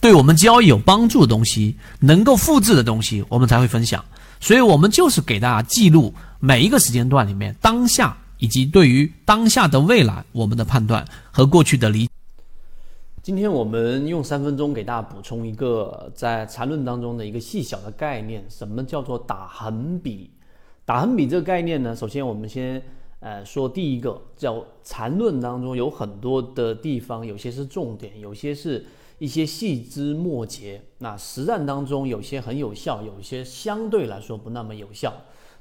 对我们交易有帮助的东西，能够复制的东西，我们才会分享。所以，我们就是给大家记录每一个时间段里面当下以及对于当下的未来我们的判断和过去的理。今天我们用三分钟给大家补充一个在缠论当中的一个细小的概念，什么叫做打横比？打横比这个概念呢？首先我们先呃说第一个，叫缠论当中有很多的地方，有些是重点，有些是一些细枝末节。那实战当中有些很有效，有些相对来说不那么有效。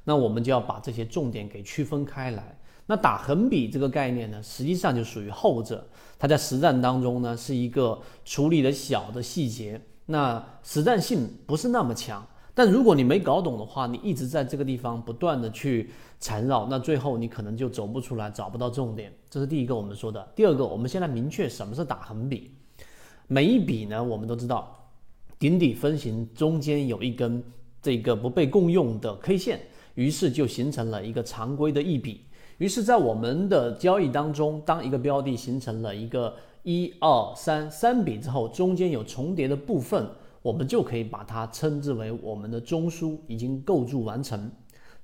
那我们就要把这些重点给区分开来。那打横比这个概念呢，实际上就属于后者。它在实战当中呢，是一个处理的小的细节，那实战性不是那么强。但如果你没搞懂的话，你一直在这个地方不断的去缠绕，那最后你可能就走不出来，找不到重点。这是第一个我们说的。第二个，我们先来明确什么是打横比。每一笔呢，我们都知道，顶底分型中间有一根这个不被共用的 K 线，于是就形成了一个常规的一笔。于是，在我们的交易当中，当一个标的形成了一个一二三三笔之后，中间有重叠的部分，我们就可以把它称之为我们的中枢已经构筑完成。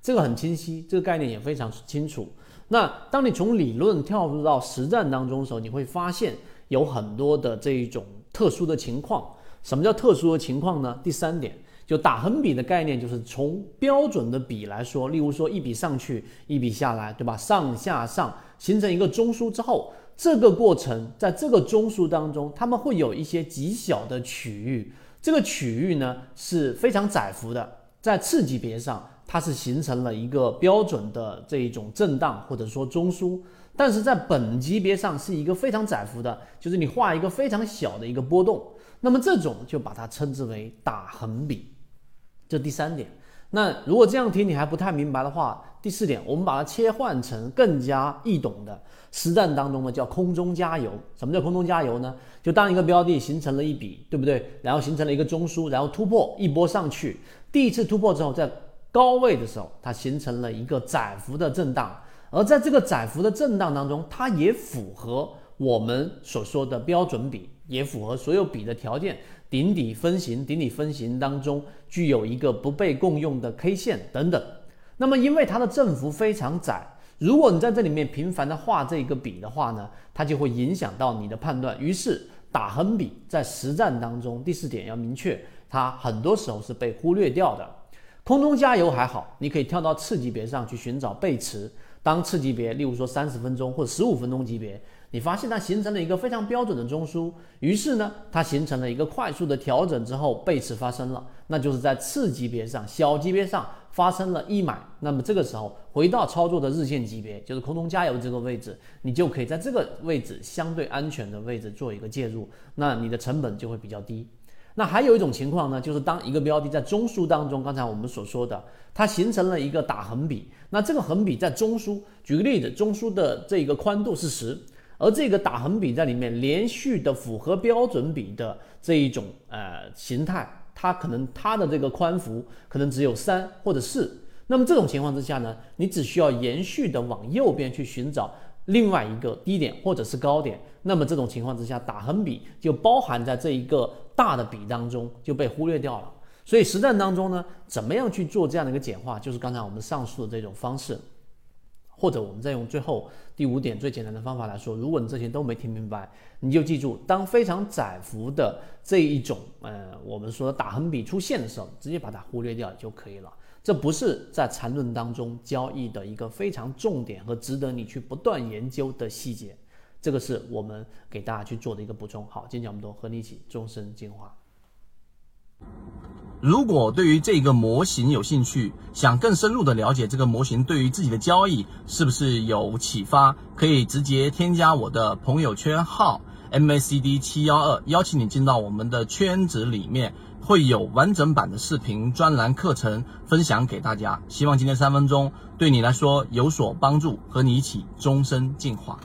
这个很清晰，这个概念也非常清楚。那当你从理论跳入到实战当中的时候，你会发现有很多的这一种特殊的情况。什么叫特殊的情况呢？第三点。就打横笔的概念，就是从标准的笔来说，例如说一笔上去，一笔下来，对吧？上下上形成一个中枢之后，这个过程在这个中枢当中，它们会有一些极小的区域，这个区域呢是非常窄幅的，在次级别上，它是形成了一个标准的这一种震荡或者说中枢，但是在本级别上是一个非常窄幅的，就是你画一个非常小的一个波动，那么这种就把它称之为打横笔。这第三点，那如果这样听你还不太明白的话，第四点，我们把它切换成更加易懂的实战当中呢，叫空中加油。什么叫空中加油呢？就当一个标的形成了一笔，对不对？然后形成了一个中枢，然后突破一波上去，第一次突破之后，再高位的时候，它形成了一个窄幅的震荡，而在这个窄幅的震荡当中，它也符合我们所说的标准比，也符合所有比的条件。顶底分型，顶底分型当中具有一个不被共用的 K 线等等。那么，因为它的振幅非常窄，如果你在这里面频繁的画这个笔的话呢，它就会影响到你的判断。于是，打横笔在实战当中，第四点要明确，它很多时候是被忽略掉的。空中加油还好，你可以跳到次级别上去寻找背驰。当次级别，例如说三十分钟或者十五分钟级别。你发现它形成了一个非常标准的中枢，于是呢，它形成了一个快速的调整之后，背驰发生了，那就是在次级别上、小级别上发生了一买。那么这个时候回到操作的日线级别，就是空中加油这个位置，你就可以在这个位置相对安全的位置做一个介入，那你的成本就会比较低。那还有一种情况呢，就是当一个标的在中枢当中，刚才我们所说的，它形成了一个打横笔，那这个横笔在中枢，举个例子，中枢的这个宽度是十。而这个打横笔在里面连续的符合标准笔的这一种呃形态，它可能它的这个宽幅可能只有三或者四。那么这种情况之下呢，你只需要延续的往右边去寻找另外一个低点或者是高点。那么这种情况之下，打横笔就包含在这一个大的笔当中就被忽略掉了。所以实战当中呢，怎么样去做这样的一个简化，就是刚才我们上述的这种方式。或者我们再用最后第五点最简单的方法来说，如果你这些都没听明白，你就记住，当非常窄幅的这一种呃我们说打横笔出现的时候，直接把它忽略掉就可以了。这不是在缠论当中交易的一个非常重点和值得你去不断研究的细节，这个是我们给大家去做的一个补充。好，今天讲这么多，和你一起终身进化。如果对于这个模型有兴趣，想更深入的了解这个模型对于自己的交易是不是有启发，可以直接添加我的朋友圈号 MACD 七幺二，邀请你进到我们的圈子里面。会有完整版的视频专栏课程分享给大家。希望今天三分钟对你来说有所帮助，和你一起终身进化。